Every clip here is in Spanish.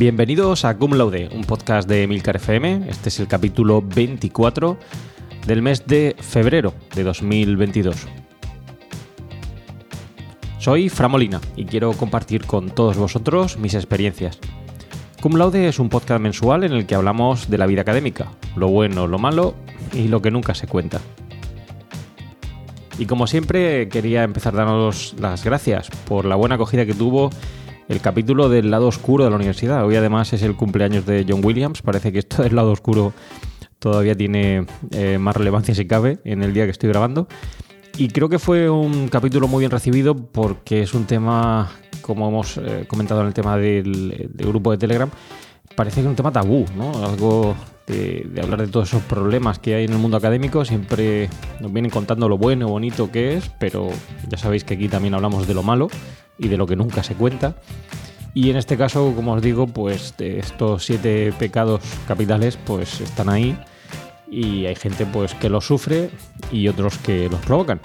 Bienvenidos a Cum Laude, un podcast de Milcar FM. Este es el capítulo 24 del mes de febrero de 2022. Soy Framolina y quiero compartir con todos vosotros mis experiencias. Cum Laude es un podcast mensual en el que hablamos de la vida académica, lo bueno, lo malo y lo que nunca se cuenta. Y como siempre, quería empezar dándoos las gracias por la buena acogida que tuvo el capítulo del lado oscuro de la universidad. Hoy además es el cumpleaños de John Williams. Parece que esto del lado oscuro todavía tiene eh, más relevancia si cabe en el día que estoy grabando. Y creo que fue un capítulo muy bien recibido porque es un tema, como hemos eh, comentado en el tema del, grupo de Telegram, parece que es un tema tabú, ¿no? Algo de, de, hablar de todos esos problemas que hay en el mundo académico. Siempre nos vienen contando lo bueno, bonito que es, pero ya sabéis que aquí también hablamos de lo malo y de lo que nunca se cuenta. Y en este caso, como os digo, pues estos siete pecados capitales pues están ahí y hay gente pues que los sufre y otros que los provocan.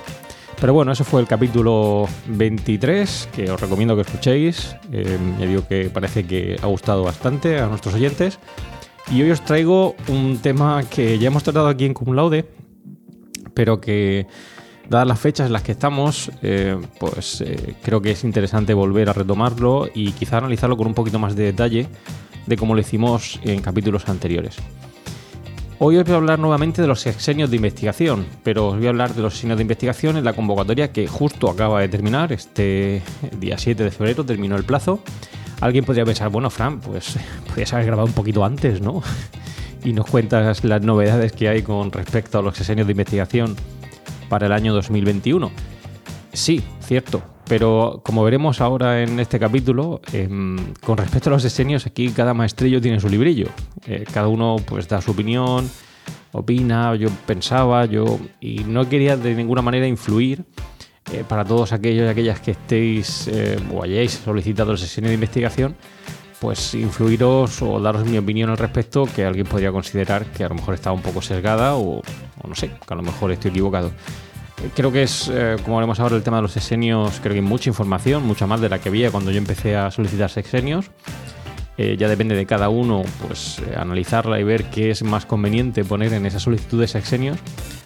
Pero bueno, ese fue el capítulo 23 que os recomiendo que escuchéis. Eh, ya digo que parece que ha gustado bastante a nuestros oyentes. Y hoy os traigo un tema que ya hemos tratado aquí en Cum Laude, pero que dadas las fechas en las que estamos, eh, pues eh, creo que es interesante volver a retomarlo y quizá analizarlo con un poquito más de detalle de cómo lo hicimos en capítulos anteriores. Hoy os voy a hablar nuevamente de los sexenios de investigación, pero os voy a hablar de los sexenios de investigación en la convocatoria que justo acaba de terminar, este día 7 de febrero terminó el plazo. Alguien podría pensar, bueno, Fran, pues podrías haber grabado un poquito antes, ¿no? y nos cuentas las novedades que hay con respecto a los sexenios de investigación para el año 2021. Sí, cierto, pero como veremos ahora en este capítulo, eh, con respecto a los diseños, aquí cada maestrillo tiene su librillo. Eh, cada uno pues da su opinión, opina, yo pensaba, yo... Y no quería de ninguna manera influir eh, para todos aquellos y aquellas que estéis eh, o hayáis solicitado el sesión de investigación, pues influiros o daros mi opinión al respecto que alguien podría considerar que a lo mejor está un poco sesgada o, o no sé, que a lo mejor estoy equivocado. Creo que es, eh, como haremos ahora, el tema de los sexenios, creo que hay mucha información, mucha más de la que había cuando yo empecé a solicitar sexenios. Eh, ya depende de cada uno, pues eh, analizarla y ver qué es más conveniente poner en esa solicitud de sexenios.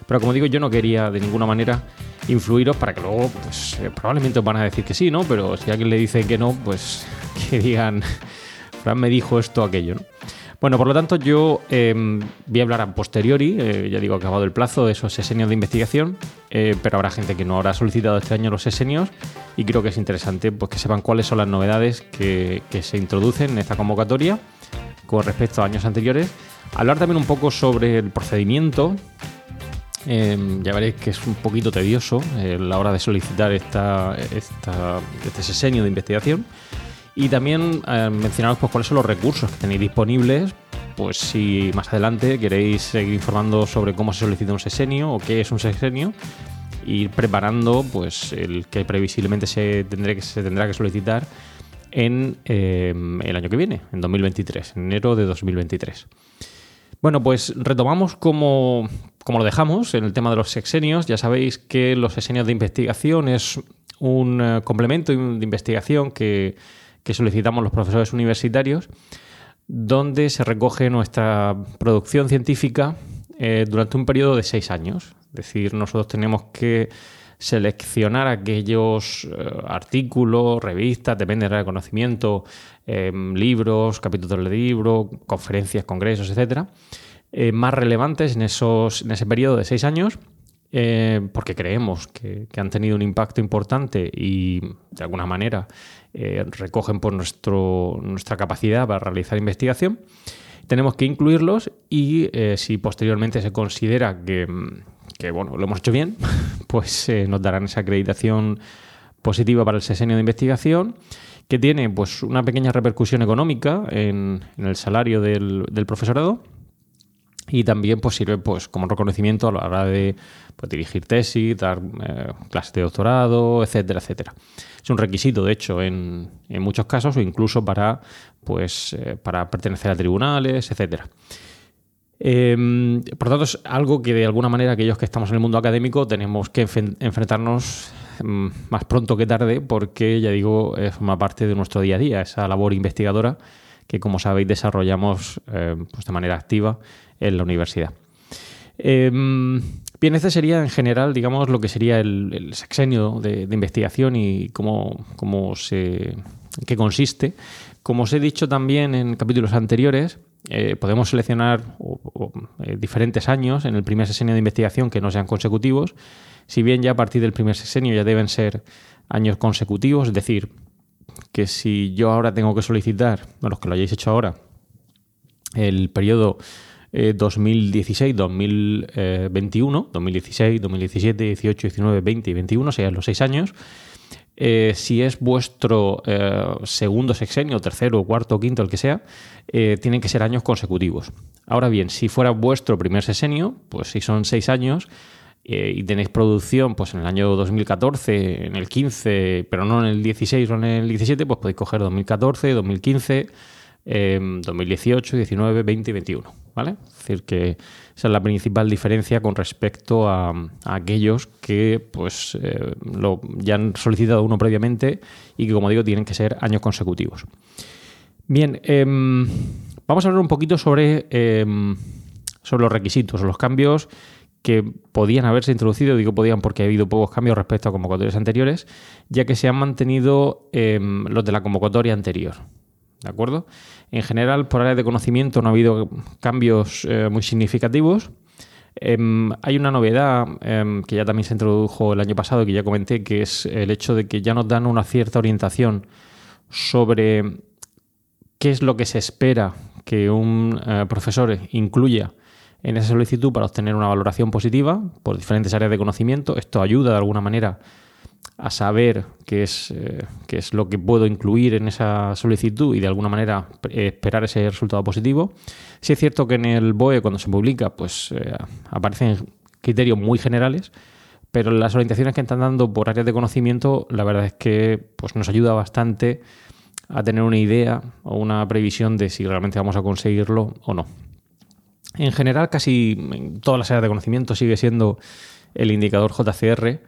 Pero como digo, yo no quería de ninguna manera influiros para que luego, pues probablemente os van a decir que sí, ¿no? Pero si alguien le dice que no, pues que digan, Fran me dijo esto, aquello, ¿no? Bueno, por lo tanto, yo eh, voy a hablar a posteriori, eh, ya digo, acabado el plazo de esos sesenios de investigación, eh, pero habrá gente que no habrá solicitado este año los sesenios y creo que es interesante pues, que sepan cuáles son las novedades que, se introducen en esta convocatoria con respecto a años anteriores. Hablar también un poco sobre el procedimiento. ya veréis que es un poquito tedioso la hora de solicitar esta, este sesenio de investigación. Y también eh, mencionaros pues, cuáles son los recursos que tenéis disponibles, pues si más adelante queréis seguir informando sobre cómo se solicita un sesenio o qué es un sesenio, ir preparando pues el que previsiblemente se, tendrá que, se tendrá que solicitar en eh, el año que viene, en 2023, en enero de 2023. Bueno, pues retomamos como, como lo dejamos en el tema de los sexenios. Ya sabéis que los sexenios de investigación es un uh, complemento de investigación que que solicitamos los profesores universitarios, donde se recoge nuestra producción científica eh, durante un periodo de seis años. Es decir, nosotros tenemos que seleccionar aquellos eh, artículos, revistas, depende del reconocimiento, eh, libros, capítulos de libro, conferencias, congresos, etcétera, eh, más relevantes en, esos, en ese periodo de seis años porque creemos que, que, han tenido un impacto importante y de alguna manera eh, recogen por nuestro, nuestra capacidad para realizar investigación. Tenemos que incluirlos y eh, si posteriormente se considera que, bueno, lo hemos hecho bien, pues eh, nos darán esa acreditación positiva para el sesenio de investigación que tiene pues una pequeña repercusión económica en, en el salario del, del profesorado y también pues, sirve pues, como reconocimiento a la hora de pues, dirigir tesis, dar eh, clases de doctorado, etcétera, etcétera. Es un requisito, de hecho, en, muchos casos o incluso para, pues, eh, para pertenecer a tribunales, etcétera. Eh, por lo tanto, es algo que de alguna manera aquellos que estamos en el mundo académico tenemos que enfrentarnos mm, más pronto que tarde porque, ya digo, forma parte de nuestro día a día, esa labor investigadora que como sabéis desarrollamos eh, pues de manera activa en la universidad. Em, bien, este sería en general, digamos, lo que sería el, sexenio de, investigación y cómo, cómo se, qué consiste. Como os he dicho también en capítulos anteriores, eh, podemos seleccionar eh, diferentes años en el primer sexenio de investigación que no sean consecutivos, si bien ya a partir del primer sexenio ya deben ser años consecutivos, es decir, que si yo ahora tengo que solicitar, bueno, los que lo hayáis hecho ahora, el periodo 2016-2021, 2016, 2017, 18, 19, 20 y 21, sean los seis años, eh, si es vuestro eh, segundo sexenio, tercero, cuarto, quinto, el que sea, eh, tienen que ser años consecutivos. Ahora bien, si fuera vuestro primer sexenio, pues si son seis años y tenéis producción pues en el año 2014, en el 15, pero no en el 16 o en el 17, pues podéis coger 2014, 2015, 2018, 19, 20 y 21. ¿Vale? Es decir, que esa es la principal diferencia con respecto a, aquellos que pues, eh, ya han solicitado uno previamente y que, como digo, tienen que ser años consecutivos. Bien, em, vamos a hablar un poquito sobre, em, sobre los requisitos, los cambios que podían haberse introducido, digo podían porque ha habido pocos cambios respecto a convocatorias anteriores, ya que se han mantenido em, los de la convocatoria anterior. ¿De acuerdo? En general, por área de conocimiento no ha habido cambios eh, muy significativos. Em, hay una novedad em, que ya también se introdujo el año pasado, que ya comenté, que es el hecho de que ya nos dan una cierta orientación sobre qué es lo que se espera que un eh, profesor incluya en esa solicitud para obtener una valoración positiva por diferentes áreas de conocimiento. Esto ayuda de alguna manera a saber qué es, eh, qué es lo que puedo incluir en esa solicitud y de alguna manera esperar ese resultado positivo. Sí es cierto que en el BOE cuando se publica pues eh, aparecen criterios muy generales, pero las orientaciones que están dando por áreas de conocimiento la verdad es que pues, nos ayuda bastante a tener una idea o una previsión de si realmente vamos a conseguirlo o no. En general casi todas las áreas de conocimiento sigue siendo el indicador JCR,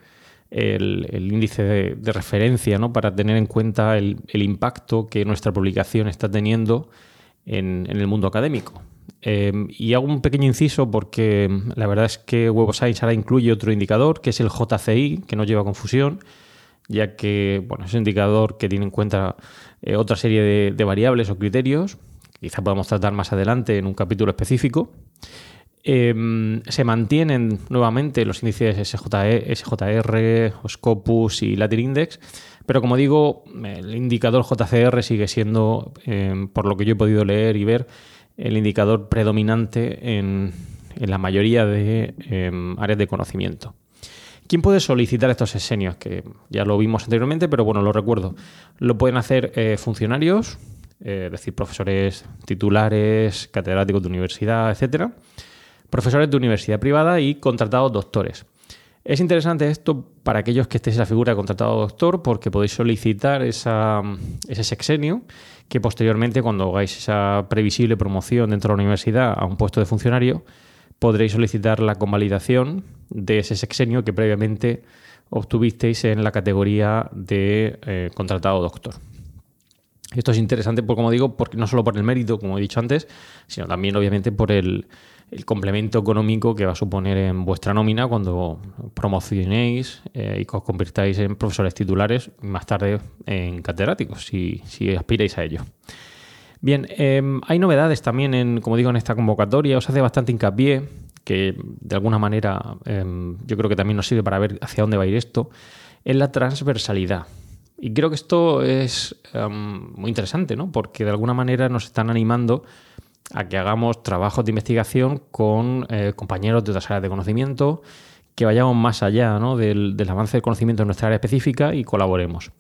el, índice de, referencia ¿no? para tener en cuenta el, impacto que nuestra publicación está teniendo en, el mundo académico. Em, y hago un pequeño inciso porque la verdad es que Web Science ahora incluye otro indicador que es el JCI, que no lleva confusión, ya que bueno, es un indicador que tiene en cuenta eh, otra serie de, variables o criterios, quizá podamos tratar más adelante en un capítulo específico. Em, se mantienen nuevamente los índices SJE, SJR, Scopus y Latin Index, pero como digo, el indicador JCR sigue siendo, em, por lo que yo he podido leer y ver, el indicador predominante en, la mayoría de em, áreas de conocimiento. ¿Quién puede solicitar estos sesenios? Que ya lo vimos anteriormente, pero bueno, lo recuerdo. Lo pueden hacer eh, funcionarios, eh, es decir, profesores titulares, catedráticos de universidad, etcétera profesores de universidad privada y contratados doctores. Es interesante esto para aquellos que estéis en la figura de contratado doctor porque podéis solicitar ese sexenio que posteriormente cuando hagáis esa previsible promoción dentro de la universidad a un puesto de funcionario podréis solicitar la convalidación de ese sexenio que previamente obtuvisteis en la categoría de eh, contratado doctor. Esto es interesante, por, como digo, porque no solo por el mérito, como he dicho antes, sino también obviamente por el, el complemento económico que va a suponer en vuestra nómina cuando promocionéis eh, y os convirtáis en profesores titulares más tarde en catedráticos, si, si aspiráis a ello. Bien, em, hay novedades también, en, como digo, en esta convocatoria. Os hace bastante hincapié, que de alguna manera em, yo creo que también nos sirve para ver hacia dónde va a ir esto, en la transversalidad. Y creo que esto es em, muy interesante, ¿no? Porque de alguna manera nos están animando a que hagamos trabajos de investigación con eh, compañeros de otras áreas de conocimiento, que vayamos más allá del, avance del conocimiento en nuestra área específica y colaboremos.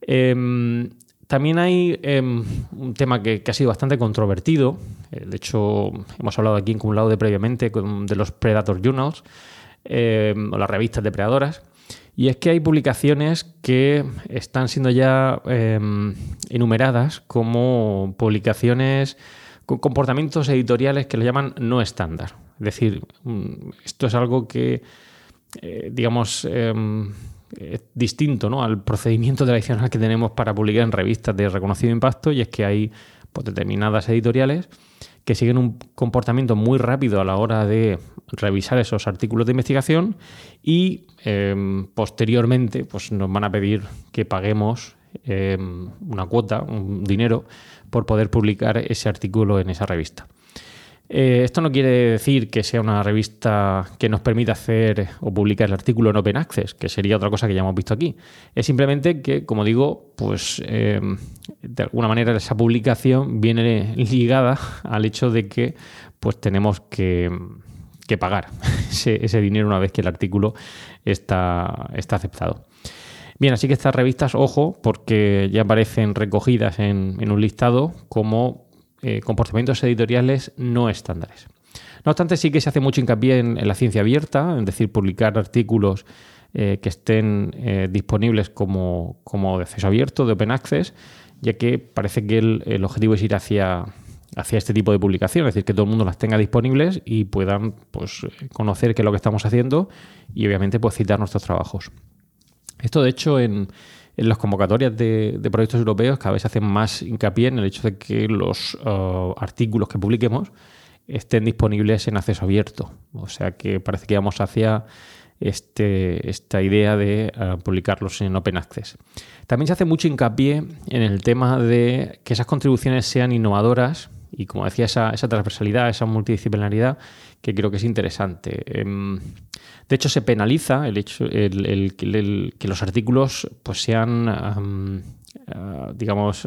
Em, también hay em, un tema que, ha sido bastante controvertido. Eh, de hecho, hemos hablado aquí en un lado de previamente de los Predator Journals em, o las revistas depredadoras. Y es que hay publicaciones que están siendo ya enumeradas como publicaciones con comportamientos editoriales que le llaman no estándar. Es decir, mm, esto es algo que, eh, digamos, em, es distinto ¿no? al procedimiento tradicional que tenemos para publicar en revistas de reconocido impacto y es que hay pues, determinadas editoriales que siguen un comportamiento muy rápido a la hora de revisar esos artículos de investigación y em, posteriormente pues, nos van a pedir que paguemos em, una cuota, un dinero, por poder publicar ese artículo en esa revista. Eh, esto no quiere decir que sea una revista que nos permita hacer o publicar el artículo en Open Access, que sería otra cosa que ya hemos visto aquí. Es simplemente que, como digo, pues eh, de alguna manera esa publicación viene ligada al hecho de que pues tenemos que, pagar ese, dinero una vez que el artículo está, está aceptado. Bien, así que estas revistas, ojo, porque ya aparecen recogidas en, un listado como eh, comportamientos editoriales no estándares. No obstante, sí que se hace mucho hincapié en, la ciencia abierta, es decir, publicar artículos eh, que estén eh, disponibles como, de acceso abierto, de open access, ya que parece que el, objetivo es ir hacia, hacia este tipo de publicación, es decir, que todo el mundo las tenga disponibles y puedan pues, conocer qué es lo que estamos haciendo y obviamente pues, citar nuestros trabajos. Esto, de hecho, en, en las convocatorias de, proyectos europeos cada vez se hace más hincapié en el hecho de que los uh, artículos que publiquemos estén disponibles en acceso abierto. O sea que parece que vamos hacia este, esta idea de uh, publicarlos en Open Access. También se hace mucho hincapié en el tema de que esas contribuciones sean innovadoras y, como decía, esa, esa transversalidad, esa multidisciplinaridad que creo que es interesante. Em, de hecho, se penaliza el hecho el, que los artículos pues, sean, ah, digamos,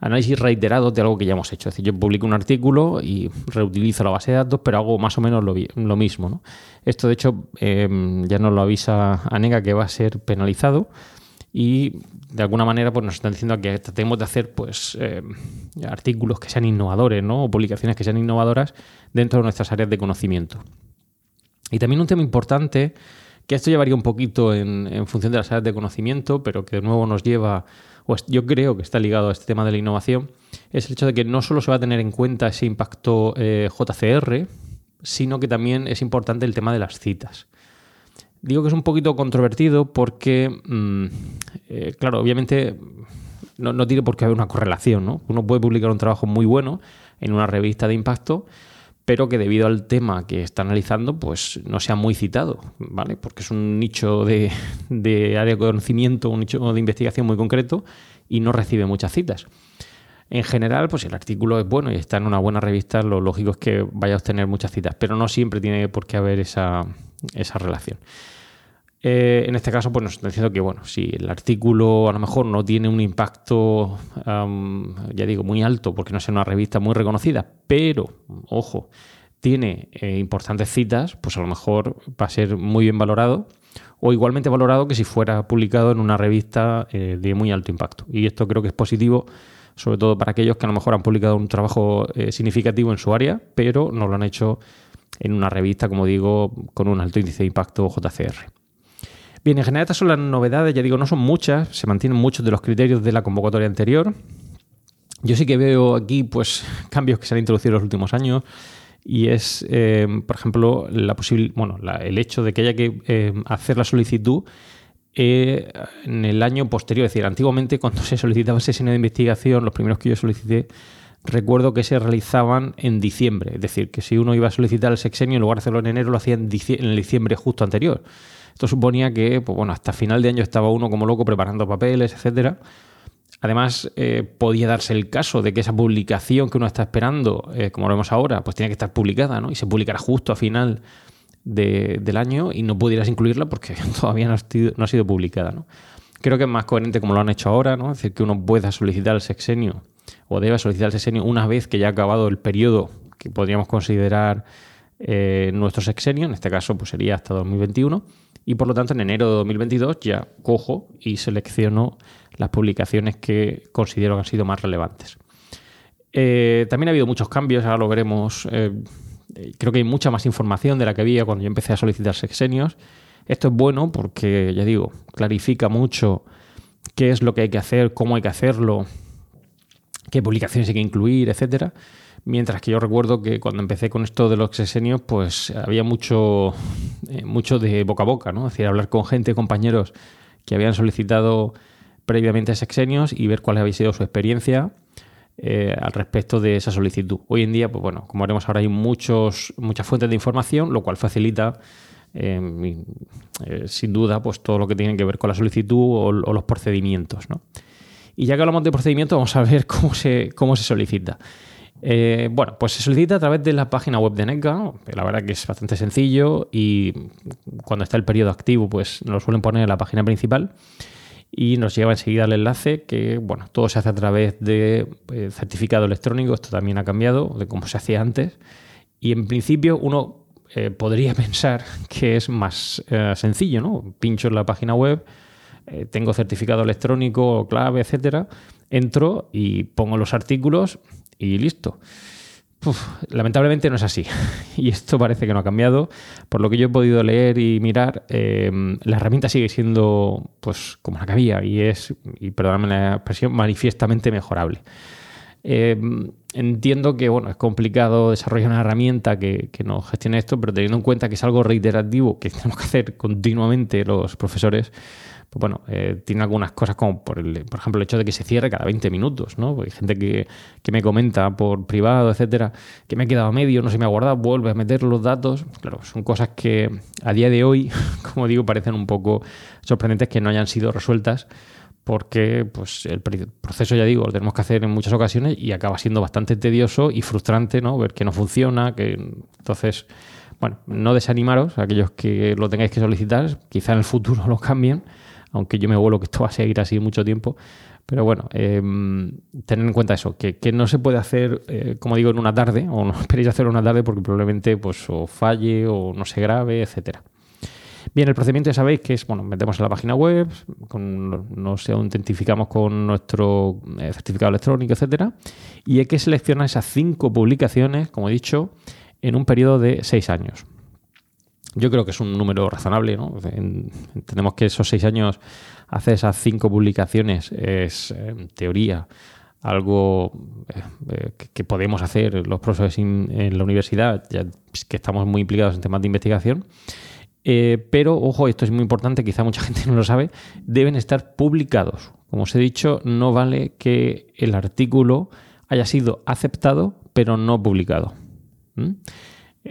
análisis reiterados de algo que ya hemos hecho. Es decir, yo publico un artículo y reutilizo la base de datos, pero hago más o menos lo, mismo. Esto, de hecho, em, ya nos lo avisa ANEGA que va a ser penalizado y de alguna manera pues, nos están diciendo que tratemos de hacer pues, em, artículos que sean innovadores ¿no? o publicaciones que sean innovadoras dentro de nuestras áreas de conocimiento. Y también un tema importante, que esto llevaría un poquito en, función de las áreas de conocimiento, pero que de nuevo nos lleva, o yo creo que está ligado a este tema de la innovación, es el hecho de que no solo se va a tener en cuenta ese impacto eh, JCR, sino que también es importante el tema de las citas. Digo que es un poquito controvertido porque, mm, eh, claro, obviamente no, no, tiene por qué haber una correlación, ¿no? Uno puede publicar un trabajo muy bueno en una revista de impacto pero que debido al tema que está analizando, pues no sea muy citado, ¿vale? Porque es un nicho de, área de conocimiento, un nicho de investigación muy concreto y no recibe muchas citas. En general, pues si el artículo es bueno y está en una buena revista, lo lógico es que vaya a obtener muchas citas, pero no siempre tiene por qué haber esa, relación. Eh, en este caso, pues nos está diciendo que, bueno, si el artículo a lo mejor no tiene un impacto, ya digo, muy alto, porque no es una revista muy reconocida, pero, ojo, tiene eh, importantes citas, pues a lo mejor va a ser muy bien valorado o igualmente valorado que si fuera publicado en una revista eh, de muy alto impacto. Y esto creo que es positivo, sobre todo para aquellos que a lo mejor han publicado un trabajo significativo en su área, pero no lo han hecho en una revista, como digo, con un alto índice de impacto JCR. Bien, en general estas son las novedades, ya digo, no son muchas, se mantienen muchos de los criterios de la convocatoria anterior. Yo sí que veo aquí pues cambios que se han introducido en los últimos años y es, eh, por ejemplo, la bueno, el hecho de que haya que eh, hacer la solicitud eh, en el año posterior. Es decir, antiguamente cuando se solicitaba ese sesión de investigación, los primeros que yo solicité, recuerdo que se realizaban en diciembre. Es decir, que si uno iba a solicitar el sexenio, en lugar de hacerlo en enero, lo hacía en, diciembre justo anterior. Esto suponía que, pues bueno, hasta final de año estaba uno como loco preparando papeles, etcétera. Además, eh, podía darse el caso de que esa publicación que uno está esperando, eh, como lo vemos ahora, pues tiene que estar publicada, ¿no? Y se publicará justo a final del año y no pudieras incluirla porque todavía no ha sido, publicada. Creo que es más coherente como lo han hecho ahora. Es decir, que uno pueda solicitar el sexenio o deba solicitar el sexenio una vez que ya ha acabado el periodo que podríamos considerar eh, nuestro sexenio, en este caso pues sería hasta 2021, y por lo tanto en enero de 2022 ya cojo y selecciono las publicaciones que considero que han sido más relevantes. Eh, también ha habido muchos cambios, ahora lo veremos. Eh, creo que hay mucha más información de la que había cuando yo empecé a solicitar sexenios. Esto es bueno porque, ya digo, clarifica mucho qué es lo que hay que hacer, cómo hay que hacerlo, qué publicaciones hay que incluir, etcétera. Mientras que yo recuerdo que cuando empecé con esto de los sexenios, pues había mucho, eh, mucho de boca a boca, ¿no? Es decir, hablar con gente, compañeros que habían solicitado previamente sexenios y ver cuál había sido su experiencia. Eh, al respecto de esa solicitud. Hoy en día, pues bueno, como veremos ahora, hay muchos, muchas fuentes de información, lo cual facilita eh, sin duda pues todo lo que tiene que ver con la solicitud o, los procedimientos. Y ya que hablamos de procedimientos, vamos a ver cómo se, cómo se solicita. Eh, bueno, pues se solicita a través de la página web de NECA. La verdad que es bastante sencillo y cuando está el periodo activo, pues lo suelen poner en la página principal y nos lleva enseguida el enlace que, bueno, todo se hace a través de eh, certificado electrónico. Esto también ha cambiado de cómo se hacía antes. Y en principio uno eh, podría pensar que es más sencillo, ¿no? Pincho en la página web, tengo certificado electrónico, clave, etcétera. Entro y pongo los artículos y listo. Lamentablemente no es así. Y esto parece que no ha cambiado. Por lo que yo he podido leer y mirar, eh, la herramienta sigue siendo pues como la que había y es, y perdóname la expresión, manifiestamente mejorable. Eh, entiendo que bueno, es complicado desarrollar una herramienta que, que nos gestione esto, pero teniendo en cuenta que es algo reiterativo que tenemos que hacer continuamente los profesores, pues bueno, eh, tiene algunas cosas como, por, el, por ejemplo, el hecho de que se cierre cada 20 minutos, ¿no? hay gente que, me comenta por privado, etcétera, que me ha quedado medio, no se me ha guardado, vuelve a meter los datos. Claro, son cosas que a día de hoy, como digo, parecen un poco sorprendentes que no hayan sido resueltas porque pues el proceso, ya digo, lo tenemos que hacer en muchas ocasiones y acaba siendo bastante tedioso y frustrante, ¿no? Ver que no funciona, que entonces, bueno, no desanimaros, aquellos que lo tengáis que solicitar, quizá en el futuro lo cambien, aunque yo me vuelo que esto va a seguir así mucho tiempo. Pero bueno, eh, tener en cuenta eso, que, no se puede hacer, eh, como digo, en una tarde, o no esperéis hacerlo en una tarde porque probablemente pues, o falle o no se grabe, etcétera. Bien, el procedimiento ya sabéis que es, bueno, metemos en la página web, nos autentificamos con nuestro eh, certificado electrónico, etcétera, y hay que seleccionar esas cinco publicaciones, como he dicho, en un periodo de seis años. Yo creo que es un número razonable, ¿no? Entendemos que esos seis años hacer esas cinco publicaciones es, en teoría, algo eh, eh, que podemos hacer los profesores en la universidad, ya que estamos muy implicados en temas de investigación. Eh, pero, ojo, esto es muy importante, quizá mucha gente no lo sabe, deben estar publicados. Como os he dicho, no vale que el artículo haya sido aceptado, pero no publicado. Eh,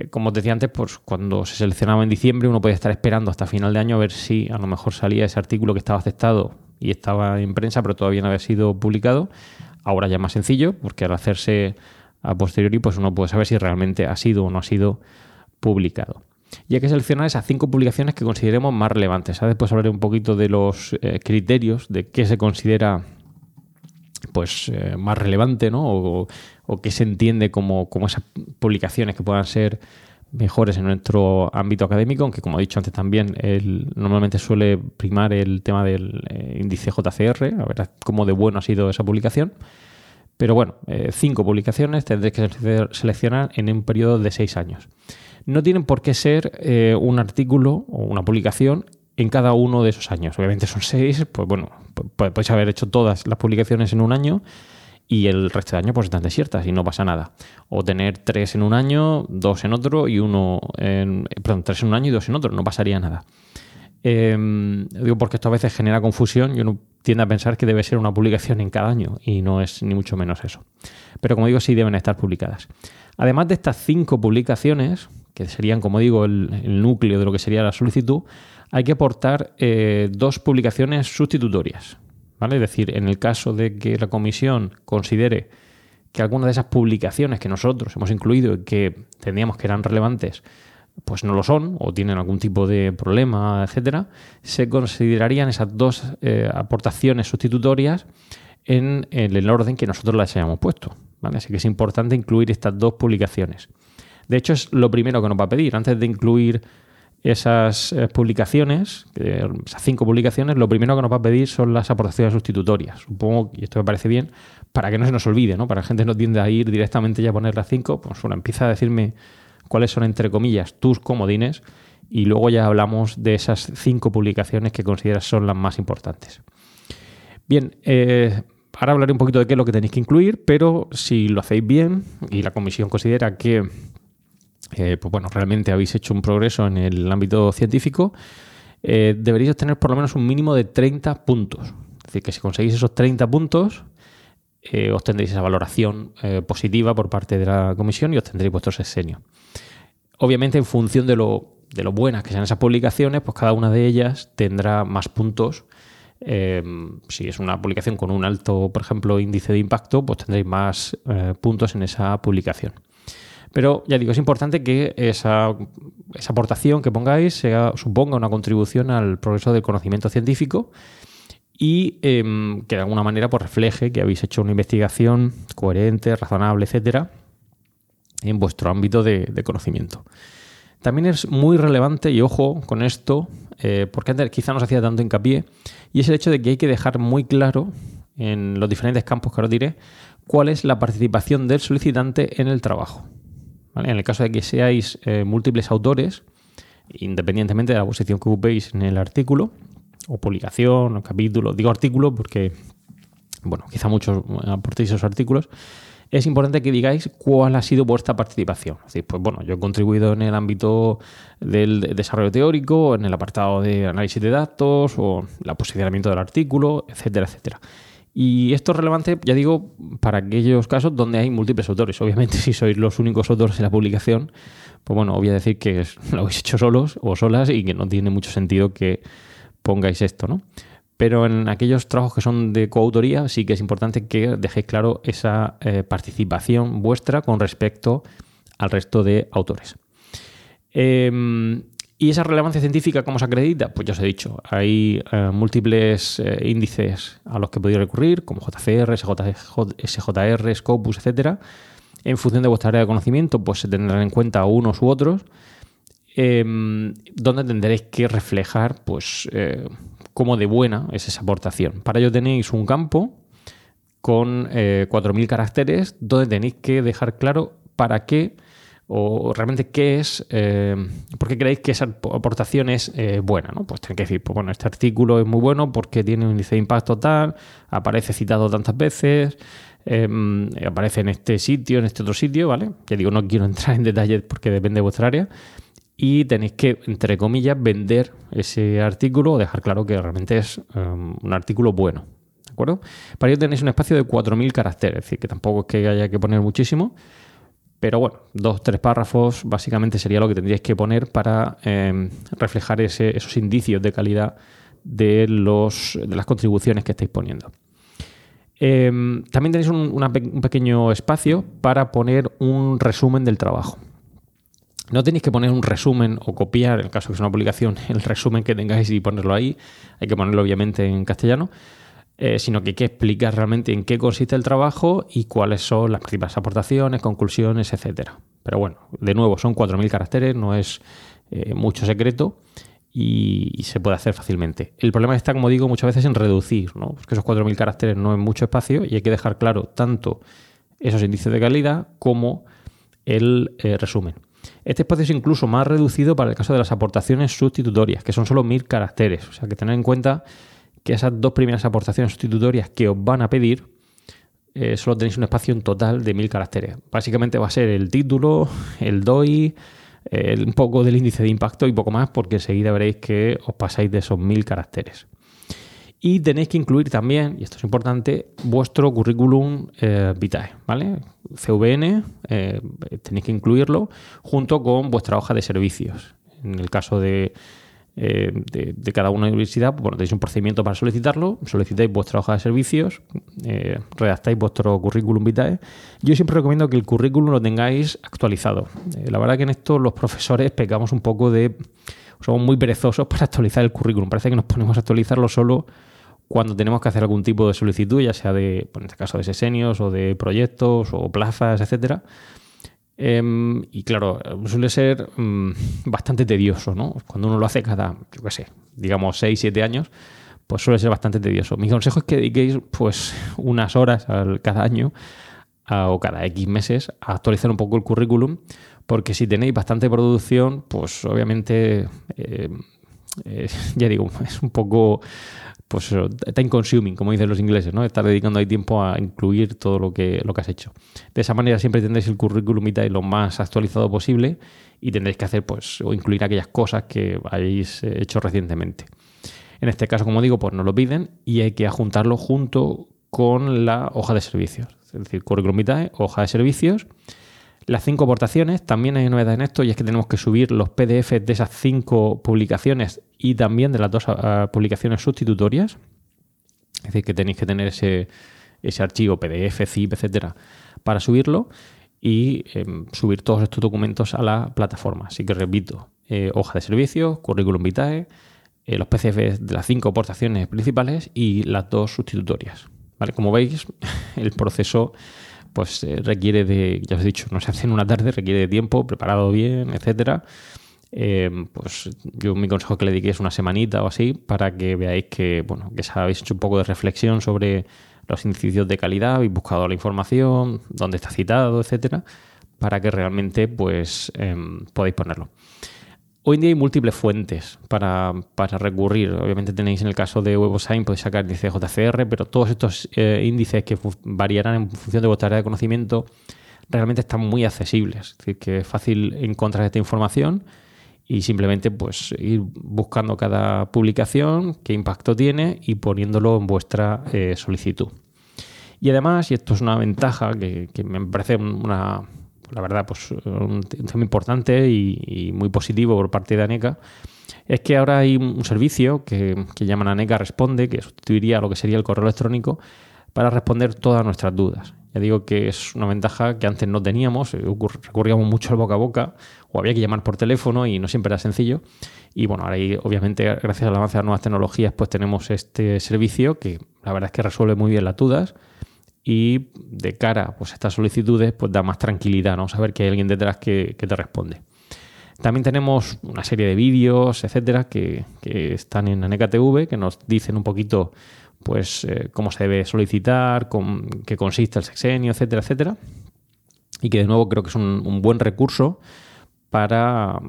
como os decía antes, pues cuando se seleccionaba en diciembre uno podía estar esperando hasta final de año a ver si a lo mejor salía ese artículo que estaba aceptado y estaba en prensa, pero todavía no había sido publicado. Ahora ya es más sencillo, porque al hacerse a posteriori, pues uno puede saber si realmente ha sido o no ha sido publicado. Y hay que seleccionar esas cinco publicaciones que consideremos más relevantes. Después hablaré un poquito de los eh, criterios de qué se considera pues eh, más relevante, ¿no? O, o qué se entiende como, esas publicaciones que puedan ser mejores en nuestro ámbito académico, aunque como he dicho antes también, normalmente suele primar el tema del eh, índice JCR, a ver cómo de bueno ha sido esa publicación. Pero bueno, eh, cinco publicaciones tendréis que seleccionar en un periodo de seis años. No tienen por qué ser un artículo o una publicación en cada uno de esos años. Obviamente son seis, pues bueno, podéis haber hecho todas las publicaciones en un año y el resto de año pues están desiertas y no pasa nada. O tener tres en un año, dos en otro y uno en, perdón, tres en un año y dos en otro, no pasaría nada. Em, digo porque esto a veces genera confusión y uno tiende a pensar que debe ser una publicación en cada año y no es ni mucho menos eso. Pero como digo, sí deben estar publicadas. Además de estas cinco publicaciones, que serían, como digo, el núcleo de lo que sería la solicitud, hay que aportar eh, dos publicaciones sustitutorias. Es decir, en el caso de que la comisión considere que alguna de esas publicaciones que nosotros hemos incluido y que teníamos que eran relevantes, pues no lo son o tienen algún tipo de problema, etcétera, se considerarían esas dos eh, aportaciones sustitutorias en, el orden que nosotros las hayamos puesto. Así que es importante incluir estas dos publicaciones. De hecho, es lo primero que nos va a pedir. Antes de incluir esas eh, publicaciones, esas cinco publicaciones, lo primero que nos va a pedir son las aportaciones sustitutorias. Supongo, y esto me parece bien, para que no se nos olvide, ¿no? Para que la gente no tienda a ir directamente ya a poner las cinco, pues bueno, empieza a decirme cuáles son, entre comillas, tus comodines y luego ya hablamos de esas cinco publicaciones que consideras son las más importantes. Bien, eh, ahora hablaré un poquito de qué es lo que tenéis que incluir, pero si lo hacéis bien y la comisión considera que eh, pues bueno, realmente habéis hecho un progreso en el ámbito científico, eh, deberíais tener por lo menos un mínimo de 30 puntos. Es decir, que si conseguís esos 30 puntos, eh, obtendréis esa valoración eh, positiva por parte de la comisión y obtendréis vuestro sexenio. Obviamente, en función de lo, buenas que sean esas publicaciones, pues cada una de ellas tendrá más puntos. Eh, si es una publicación con un alto, por ejemplo, índice de impacto, pues tendréis más puntos en esa publicación. Pero ya digo, es importante que esa, aportación que pongáis suponga una contribución al progreso del conocimiento científico y em, que de alguna manera pues, refleje que habéis hecho una investigación coherente, razonable, etcétera, en vuestro ámbito de, conocimiento. También es muy relevante, y ojo con esto, eh, porque antes quizá no se hacía tanto hincapié, y es el hecho de que hay que dejar muy claro en los diferentes campos que os diré cuál es la participación del solicitante en el trabajo. En el caso de que seáis eh, múltiples autores, independientemente de la posición que ocupéis en el artículo, o publicación, o capítulo. Digo artículo porque, bueno, quizá muchos aportéis esos artículos. Es importante que digáis cuál ha sido vuestra participación. Es pues bueno, yo he contribuido en el ámbito del desarrollo teórico, en el apartado de análisis de datos o el posicionamiento del artículo, etcétera, etcétera. Y esto es relevante, ya digo, para aquellos casos donde hay múltiples autores. Obviamente, si sois los únicos autores en la publicación, pues bueno, voy a decir que lo habéis hecho solos o solas y que no tiene mucho sentido que pongáis esto, ¿no? Pero en aquellos trabajos que son de coautoría sí que es importante que dejéis claro esa eh, participación vuestra con respecto al resto de autores. Em, ¿Y esa relevancia científica cómo se acredita? Pues ya os he dicho, hay eh, múltiples eh, índices a los que podéis recurrir, como JCR, SJR, Scopus, etc. En función de vuestra área de conocimiento, pues se tendrán en cuenta unos u otros. Em, donde tendréis que reflejar pues, eh, cómo de buena es esa aportación. Para ello tenéis un campo con 4.000 caracteres donde tenéis que dejar claro para qué o realmente qué es, eh, por creéis que esa aportación es eh, buena, ¿no? Pues tenéis que decir, pues bueno, este artículo es muy bueno porque tiene un índice de impacto tal, aparece citado tantas veces, em, aparece en este sitio, en este otro sitio, ¿vale? Ya digo, no quiero entrar en detalles porque depende de vuestra área, y tenéis que, entre comillas, vender ese artículo o dejar claro que realmente es um, un artículo bueno. ¿De acuerdo? Para ello tenéis un espacio de 4.000 caracteres, es decir, que tampoco es que haya que poner muchísimo, pero bueno, dos, tres párrafos básicamente sería lo que tendríais que poner para em, reflejar esos indicios de calidad de, los, de las contribuciones que estáis poniendo. Em, también tenéis un pequeño espacio para poner un resumen del trabajo. No tenéis que poner un resumen o copiar, en el caso que es una publicación, el resumen que tengáis y ponerlo ahí. Hay que ponerlo obviamente en castellano. Eh, sino que hay que explicar realmente en qué consiste el trabajo y cuáles son las principales aportaciones, conclusiones, etcétera. Pero bueno, de nuevo, son 4.000 caracteres, no es eh, mucho secreto y, se puede hacer fácilmente. El problema está, como digo, muchas veces en reducir, ¿no? Porque esos 4.000 caracteres no es mucho espacio y hay que dejar claro tanto esos índices de calidad como el eh, resumen. Este espacio es incluso más reducido para el caso de las aportaciones sustitutorias, que son solo mil caracteres. O sea que tened en cuenta que esas dos primeras aportaciones sustitutorias que os van a pedir, eh, solo tenéis un espacio en total de mil caracteres. Básicamente va a ser el título, el DOI, un poco del índice de impacto y poco más, porque enseguida veréis que os pasáis de esos mil caracteres. Y tenéis que incluir también, y esto es importante, vuestro currículum eh, vitae, ¿vale? CVN, eh, tenéis que incluirlo junto con vuestra hoja de servicios. En el caso de, eh, de, cada una universidad, bueno, tenéis un procedimiento para solicitarlo, solicitáis vuestra hoja de servicios, redactáis vuestro currículum vitae. Yo siempre recomiendo que el currículum lo tengáis actualizado. la verdad que en esto los profesores pecamos un poco de... Somos muy perezosos para actualizar el currículum. Parece que nos ponemos a actualizarlo solo cuando tenemos que hacer algún tipo de solicitud, ya sea de, en este caso, de sesenios o de proyectos o plazas, etcétera. Em, y claro, suele ser mm, bastante tedioso, ¿no? Cuando uno lo hace cada, yo qué sé, digamos 6, 7 años, pues suele ser bastante tedioso. Mi consejo es que dediquéis pues unas horas cada año o cada X meses a actualizar un poco el currículum, porque si tenéis bastante producción, pues obviamente, eh, eh, ya digo, es un poco pues time consuming, como dicen los ingleses, ¿no? Estar dedicando ahí tiempo a incluir todo lo que, lo que has hecho. De esa manera siempre tendréis el currículum vitae lo más actualizado posible y tendréis que hacer, pues, o incluir aquellas cosas que hayáis eh, hecho recientemente. En este caso, como digo, pues nos lo piden y hay que adjuntarlo junto con la hoja de servicios. Es decir, currículum vitae, hoja de servicios. Las cinco aportaciones, también hay novedad en esto y es que tenemos que subir los PDF de esas cinco publicaciones y también de las dos ah, publicaciones sustitutorias. Es decir, que tenéis que tener ese, ese archivo PDF, zip, etcétera, para subirlo y em, subir todos estos documentos a la plataforma. Así que repito, eh, hoja de servicio, currículum vitae, eh, los PCFs de las cinco aportaciones principales y las dos sustitutorias. ¿Vale? Como veis, el proceso pues eh, requiere de, ya os he dicho, no se hace en una tarde, requiere de tiempo, preparado bien, etcétera. Em, pues yo mi consejo que le dediquéis una semanita o así para que veáis que, bueno, que habéis hecho un poco de reflexión sobre los indicios de calidad, habéis buscado la información, dónde está citado, etcétera, para que realmente pues em, podáis ponerlo. Hoy en día hay múltiples fuentes para, recurrir. Obviamente tenéis en el caso de WebOSign, podéis sacar índice de JCR, pero todos estos eh, índices que variarán en función de vuestra área de conocimiento realmente están muy accesibles. Es decir, que es fácil encontrar esta información y simplemente pues ir buscando cada publicación, qué impacto tiene y poniéndolo en vuestra eh, solicitud. Y además, y esto es una ventaja que, me parece una, la verdad, pues un tema importante y, muy positivo por parte de ANECA, es que ahora hay un servicio que, que llaman ANECA Responde, que sustituiría lo que sería el correo electrónico para responder todas nuestras dudas. Ya digo que es una ventaja que antes no teníamos, eh, recurríamos mucho al boca a boca o había que llamar por teléfono y no siempre era sencillo. Y bueno, ahora obviamente gracias al avance de las nuevas tecnologías pues tenemos este servicio que la verdad es que resuelve muy bien las dudas y de cara pues, a estas solicitudes pues da más tranquilidad, ¿no? Saber que hay alguien detrás que, te responde. También tenemos una serie de vídeos, etcétera, que, que están en ANECATV, que nos dicen un poquito pues eh, cómo se debe solicitar, qué consiste el sexenio, etcétera, etcétera. Y que de nuevo creo que es un, buen recurso para,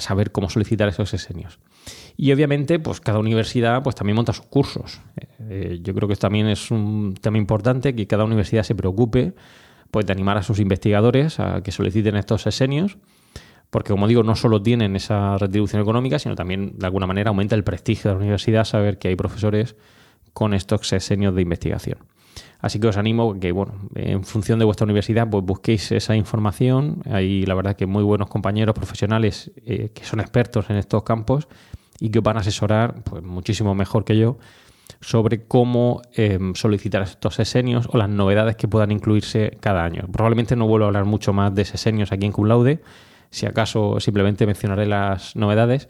saber cómo solicitar esos sexenios. Y obviamente, pues cada universidad pues, también monta sus cursos. Eh, yo creo que también es un tema importante que cada universidad se preocupe pues, de animar a sus investigadores a que soliciten estos sexenios, porque como digo, no solo tienen esa retribución económica, sino también de alguna manera aumenta el prestigio de la universidad saber que hay profesores con estos sesenios de investigación. Así que os animo que, bueno, en función de vuestra universidad, pues busquéis esa información. Hay, la verdad, que muy buenos compañeros profesionales eh, que son expertos en estos campos y que os van a asesorar pues, muchísimo mejor que yo sobre cómo em, solicitar estos sesenios o las novedades que puedan incluirse cada año. Probablemente no vuelvo a hablar mucho más de sesenios aquí en Cum Laude, si acaso simplemente mencionaré las novedades,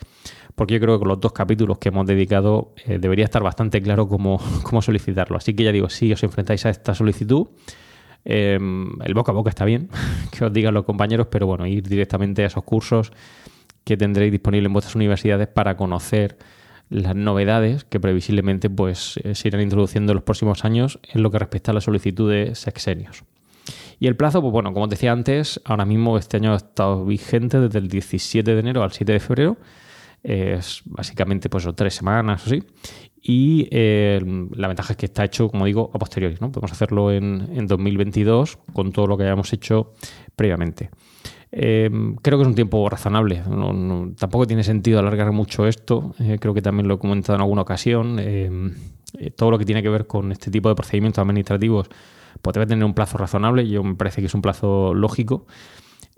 porque yo creo que con los dos capítulos que hemos dedicado eh, debería estar bastante claro cómo, cómo, solicitarlo. Así que ya digo, si os enfrentáis a esta solicitud, em, el boca a boca está bien, que os digan los compañeros, pero bueno, ir directamente a esos cursos que tendréis disponibles en vuestras universidades para conocer las novedades que previsiblemente pues, eh, se irán introduciendo en los próximos años en lo que respecta a la solicitud de sexenios. Y el plazo, pues bueno, como os decía antes, ahora mismo este año ha estado vigente desde el 17 de enero al 7 de febrero es básicamente pues tres semanas o así. Y eh, la ventaja es que está hecho, como digo, a posteriori. ¿no? Podemos hacerlo en, 2022 con todo lo que hayamos hecho previamente. Em, creo que es un tiempo razonable. tampoco tiene sentido alargar mucho esto. Eh, creo que también lo he comentado en alguna ocasión. Em, eh, todo lo que tiene que ver con este tipo de procedimientos administrativos pues debe tener un plazo razonable. Yo me parece que es un plazo lógico.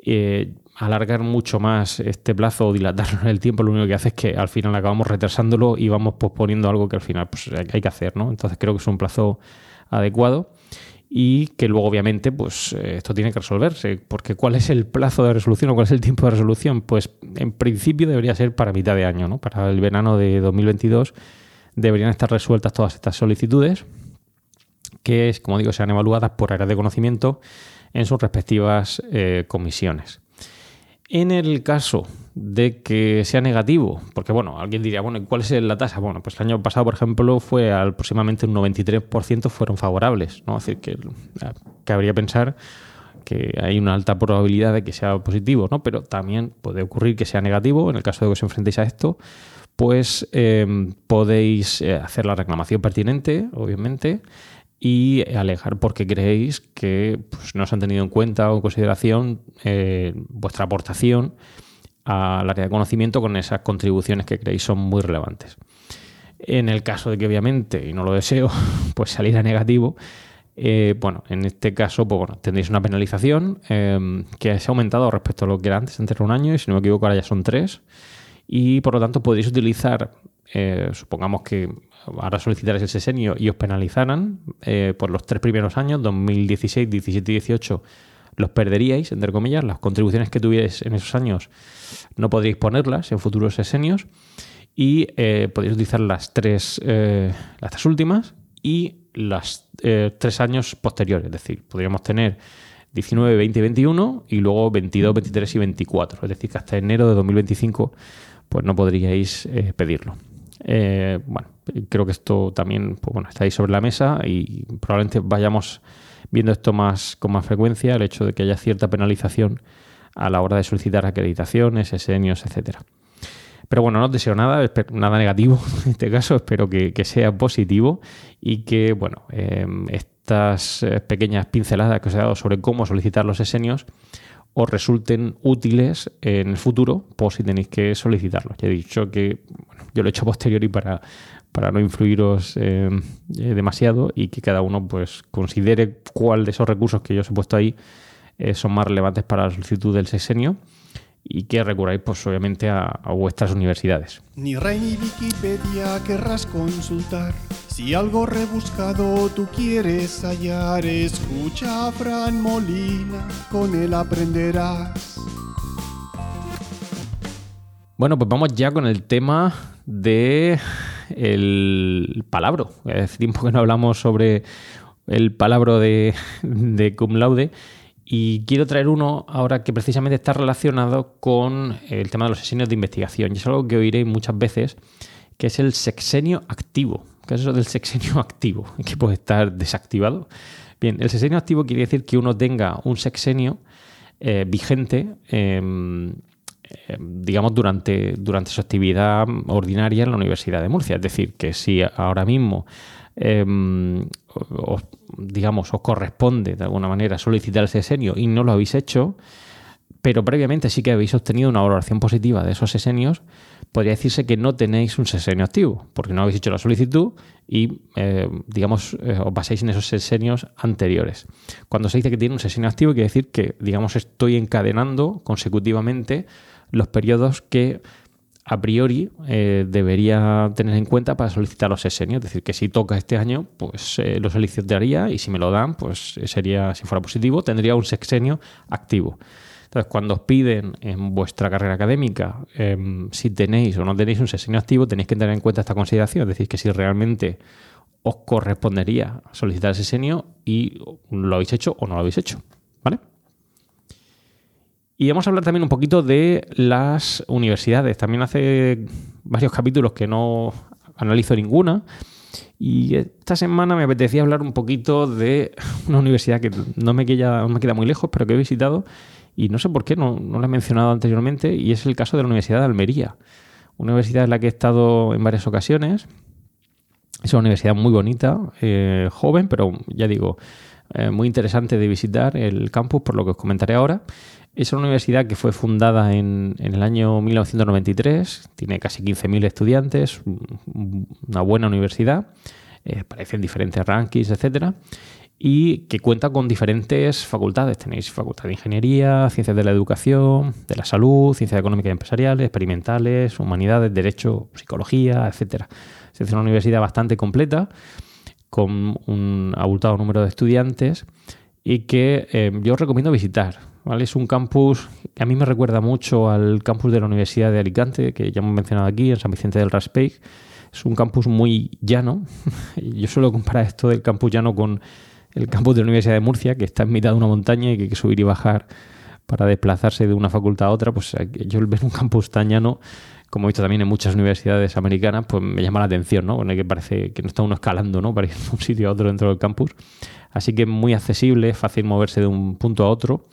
Eh, alargar mucho más este plazo o dilatarlo en el tiempo, lo único que hace es que al final acabamos retrasándolo y vamos posponiendo algo que al final pues, hay que hacer, ¿no? Entonces creo que es un plazo adecuado y que luego obviamente pues eh, esto tiene que resolverse, porque ¿cuál es el plazo de resolución o cuál es el tiempo de resolución? Pues en principio debería ser para mitad de año, ¿no? Para el verano de 2022 deberían estar resueltas todas estas solicitudes que, como digo, sean evaluadas por áreas de conocimiento en sus respectivas eh, comisiones. En el caso de que sea negativo, porque bueno, alguien diría, bueno, ¿cuál es la tasa? Bueno, pues el año pasado, por ejemplo, fue aproximadamente un 93% fueron favorables, ¿no? Es decir, que cabría pensar que hay una alta probabilidad de que sea positivo, ¿no? Pero también puede ocurrir que sea negativo. En el caso de que os enfrentéis a esto, pues eh, podéis eh, hacer la reclamación pertinente, obviamente, y alegar porque creéis que pues, no se han tenido en cuenta o en consideración eh, vuestra aportación al área de conocimiento con esas contribuciones que creéis son muy relevantes. En el caso de que obviamente, y no lo deseo, pues saliera negativo, eh, bueno, en este caso, pues bueno, tendréis una penalización eh, que se ha aumentado respecto a lo que era antes, antes un año, y si no me equivoco ahora ya son tres. Y por lo tanto podéis utilizar, eh, supongamos que ahora solicitaréis el sesenio y os penalizaran por los tres primeros años, 2016, 17 y 18, los perderíais, entre comillas, las contribuciones que tuvierais en esos años no podríais ponerlas en futuros sesenios y podéis utilizar las tres, las tres últimas y los eh, tres años posteriores. Es decir, podríamos tener 19, 20 y 21 y luego 22, 23 y 24. Es decir, que hasta enero de 2025 pues no podríais eh, pedirlo. Eh, bueno, creo que esto también pues bueno, está ahí sobre la mesa y probablemente vayamos viendo esto más con más frecuencia, el hecho de que haya cierta penalización a la hora de solicitar acreditaciones, esenios, etcétera. Pero bueno, no os deseo nada, nada negativo en este caso, espero que, sea positivo y que, bueno, em, estas eh, pequeñas pinceladas que os he dado sobre cómo solicitar los esenios os resulten útiles en el futuro por si tenéis que solicitarlos. Ya he dicho que yo lo he hecho posteriori para, para no influiros em, eh, demasiado y que cada uno pues considere cuál de esos recursos que yo os he puesto ahí eh, son más relevantes para la solicitud del sesenio y que recurráis pues obviamente a, vuestras universidades. Ni Rey ni Wikipedia querrás consultar. Si algo rebuscado tú quieres hallar, escucha a Fran Molina, con él aprenderás. Bueno, pues vamos ya con el tema de el palabro. Hace tiempo que no hablamos sobre el palabro de, de cum laude y quiero traer uno ahora que precisamente está relacionado con el tema de los sexenios de investigación. Y es algo que oiréis muchas veces, que es el sexenio activo. ¿Qué es eso del sexenio activo? Que puede estar desactivado. Bien, el sexenio activo quiere decir que uno tenga un sexenio eh, vigente, em, digamos, durante, durante su actividad ordinaria en la Universidad de Murcia. Es decir, que si ahora mismo em, os, digamos, os corresponde de alguna manera solicitar ese sesenio y no lo habéis hecho, pero previamente sí que habéis obtenido una valoración positiva de esos sesenios, podría decirse que no tenéis un sesenio activo, porque no habéis hecho la solicitud y, eh, digamos, eh, os basáis en esos sesenios anteriores. Cuando se dice que tiene un sesenio activo, quiere decir que, digamos, estoy encadenando consecutivamente los periodos que a priori eh, debería tener en cuenta para solicitar los sesenios. Es decir, que si toca este año, pues eh, lo solicitaría y si me lo dan, pues eh, sería, si fuera positivo, tendría un sexenio activo. Entonces, cuando os piden en vuestra carrera académica em, si tenéis o no tenéis un sexenio activo, tenéis que tener en cuenta esta consideración. Es decir, que si realmente os correspondería solicitar el sexenio y lo habéis hecho o no lo habéis hecho. ¿Vale? Y vamos a hablar también un poquito de las universidades. También hace varios capítulos que no analizo ninguna. Y esta semana me apetecía hablar un poquito de una universidad que no me queda, me queda muy lejos, pero que he visitado y no sé por qué, no, no la he mencionado anteriormente, y es el caso de la Universidad de Almería. Una universidad en la que he estado en varias ocasiones. Es una universidad muy bonita, eh, joven, pero ya digo, eh, muy interesante de visitar el campus, por lo que os comentaré ahora. Es una universidad que fue fundada en, el año 1993, tiene casi 15.000 estudiantes, una buena universidad, eh, aparecen diferentes rankings, etcétera, y que cuenta con diferentes facultades. Tenéis facultad de ingeniería, ciencias de la educación, de la salud, ciencias económicas y empresariales, experimentales, humanidades, derecho, psicología, etcétera. Es una universidad bastante completa, con un abultado número de estudiantes y que eh, yo os recomiendo visitar es un campus que a mí me recuerda mucho al campus de la Universidad de Alicante, que ya hemos mencionado aquí, en San Vicente del Raspeig. Es un campus muy llano. Yo suelo comparar esto del campus llano con el campus de la Universidad de Murcia, que está en mitad de una montaña y que hay que subir y bajar para desplazarse de una facultad a otra. Pues eh, yo al ver un campus tan llano, como he visto también en muchas universidades americanas, pues me llama la atención, ¿no? que parece que no está uno escalando, ¿no? Para ir de un sitio a otro dentro del campus. Así que es muy accesible, es fácil moverse de un punto a otro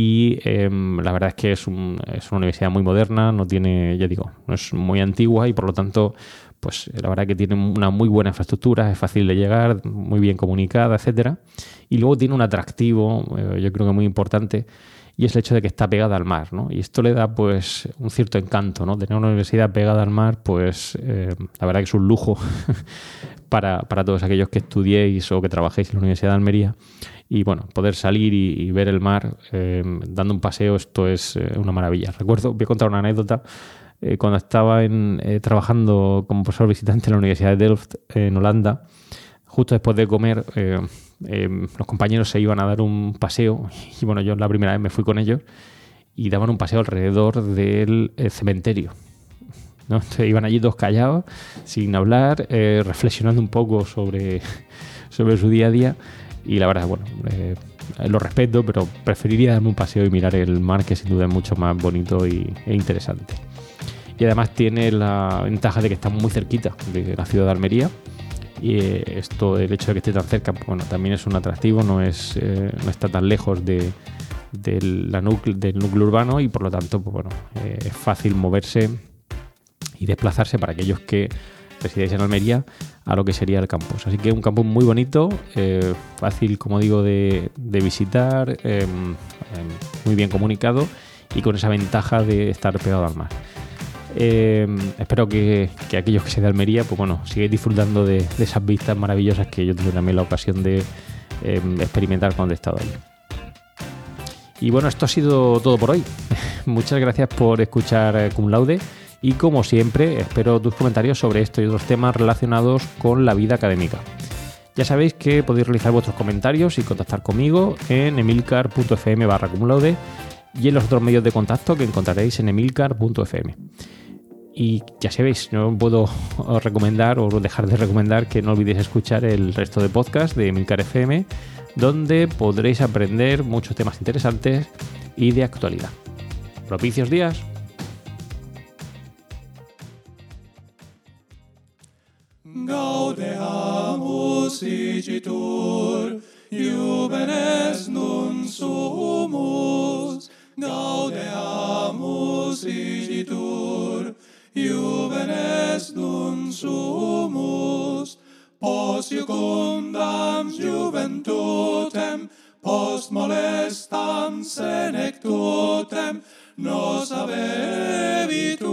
y em, la verdad es que es, una universidad muy moderna, no tiene, ya digo, no es muy antigua y por lo tanto, pues la verdad es que tiene una muy buena infraestructura, es fácil de llegar, muy bien comunicada, etcétera. Y luego tiene un atractivo, eh, yo creo que muy importante, y es el hecho de que está pegada al mar, ¿no? Y esto le da pues un cierto encanto, ¿no? Tener una universidad pegada al mar, pues eh, la verdad que es un lujo para, todos aquellos que estudiéis o que trabajéis en la Universidad de Almería. Y bueno, poder salir y, ver el mar eh, dando un paseo, esto es eh, una maravilla. Recuerdo, voy a contar una anécdota. cuando estaba en, trabajando como profesor visitante en la Universidad de Delft, en Holanda, justo después de comer, Em, los compañeros se iban a dar un paseo y bueno, yo la primera vez me fui con ellos y daban un paseo alrededor del eh, cementerio. ¿no? iban allí dos callados, sin hablar, eh, reflexionando un poco sobre, sobre su día a día y la verdad, bueno, eh, lo respeto, pero preferiría darme un paseo y mirar el mar, que sin duda es mucho más bonito y, e interesante. Y además tiene la ventaja de que está muy cerquita de la ciudad de Almería y eh, esto, el hecho de que esté tan cerca, bueno, también es un atractivo, no, es, eh, no está tan lejos de, la del núcleo urbano y por lo tanto, pues bueno, eh, es fácil moverse y desplazarse para aquellos que residéis en Almería a lo que sería el campus. Así que un campus muy bonito, fácil, como digo, de, de visitar, em, em, muy bien comunicado y con esa ventaja de estar pegado al mar. Em, espero que, aquellos que se de Almería, pues bueno, sigáis disfrutando de, esas vistas maravillosas que yo tuve también la ocasión de experimentar cuando he estado ahí. Y bueno, esto ha sido todo por hoy. Muchas gracias por escuchar eh, Cum Laude y como siempre espero tus comentarios sobre esto y otros temas relacionados con la vida académica. Ya sabéis que podéis realizar vuestros comentarios y contactar conmigo en emilcar.fm barra y en los otros medios de contacto que encontraréis en emilcar.fm. Y ya sabéis, no puedo recomendar o dejar de recomendar que no olvidéis escuchar el resto de podcast de Emilcar FM, donde podréis aprender muchos temas interesantes y de actualidad. Propicios días. laudeamus igitur, iubenes nun sumus, gaudeamus igitur, iubenes nun sumus, pos iucundam juventutem, post molestam senectutem, nos avevitum,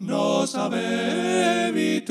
nos habebitum.